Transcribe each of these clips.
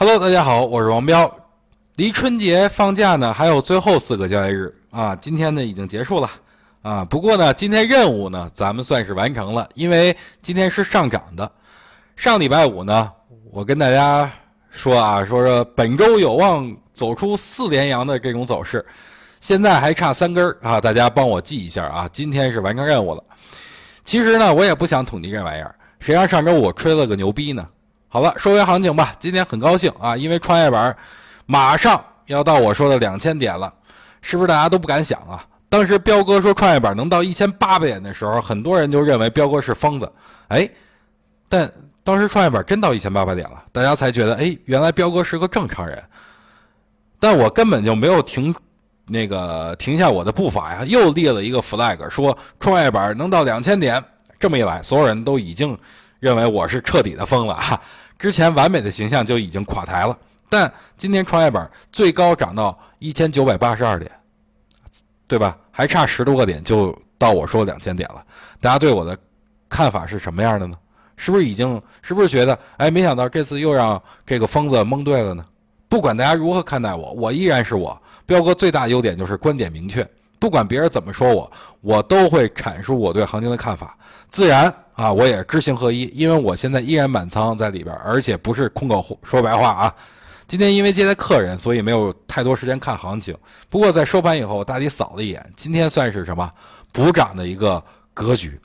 Hello，大家好，我是王彪。离春节放假呢还有最后四个交易日啊，今天呢已经结束了啊。不过呢，今天任务呢咱们算是完成了，因为今天是上涨的。上礼拜五呢，我跟大家说啊，说说本周有望走出四连阳的这种走势，现在还差三根啊，大家帮我记一下啊。今天是完成任务了。其实呢，我也不想统计这玩意儿，谁让上周我吹了个牛逼呢？好了，说回行情吧。今天很高兴啊，因为创业板马上要到我说的两千点了，是不是大家都不敢想啊？当时彪哥说创业板能到一千八百点的时候，很多人就认为彪哥是疯子。哎，但当时创业板真到一千八百点了，大家才觉得哎，原来彪哥是个正常人。但我根本就没有停。那个停下我的步伐呀，又立了一个 flag，说创业板能到两千点。这么一来，所有人都已经认为我是彻底的疯了啊。之前完美的形象就已经垮台了。但今天创业板最高涨到一千九百八十二点，对吧？还差十多个点就到我说两千点了。大家对我的看法是什么样的呢？是不是已经？是不是觉得哎，没想到这次又让这个疯子蒙对了呢？不管大家如何看待我，我依然是我。彪哥最大优点就是观点明确，不管别人怎么说我，我都会阐述我对行情的看法。自然啊，我也知行合一，因为我现在依然满仓在里边，而且不是空口说白话啊。今天因为接待客人，所以没有太多时间看行情。不过在收盘以后，我大体扫了一眼，今天算是什么补涨的一个格局，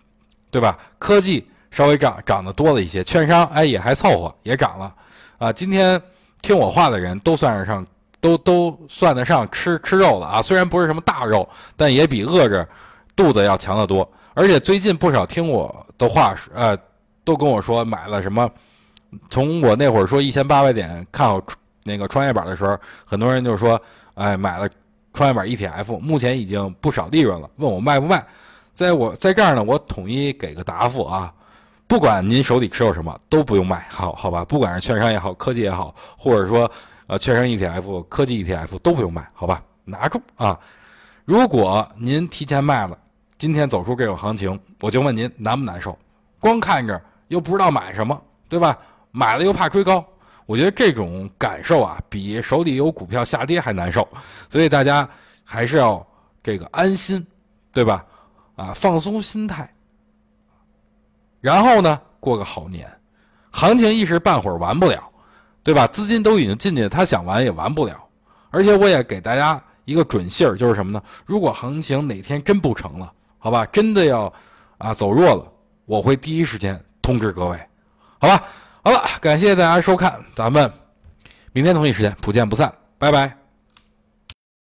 对吧？科技稍微涨涨得多了一些，券商哎也还凑合，也涨了啊。今天。听我话的人都算是上，都都算得上吃吃肉了啊！虽然不是什么大肉，但也比饿着肚子要强得多。而且最近不少听我的话，呃，都跟我说买了什么。从我那会儿说一千八百点看好那个创业板的时候，很多人就说，哎，买了创业板 ETF，目前已经不少利润了，问我卖不卖。在我在这儿呢，我统一给个答复啊。不管您手里持有什么，都不用卖，好好吧？不管是券商也好，科技也好，或者说呃券商 ETF、科技 ETF 都不用卖，好吧？拿住啊！如果您提前卖了，今天走出这种行情，我就问您难不难受？光看着又不知道买什么，对吧？买了又怕追高，我觉得这种感受啊，比手里有股票下跌还难受。所以大家还是要这个安心，对吧？啊，放松心态。然后呢，过个好年，行情一时半会儿完不了，对吧？资金都已经进去了，他想玩也玩不了。而且我也给大家一个准信儿，就是什么呢？如果行情哪天真不成了，好吧，真的要啊走弱了，我会第一时间通知各位，好吧？好了，感谢大家收看，咱们明天同一时间不见不散，拜拜。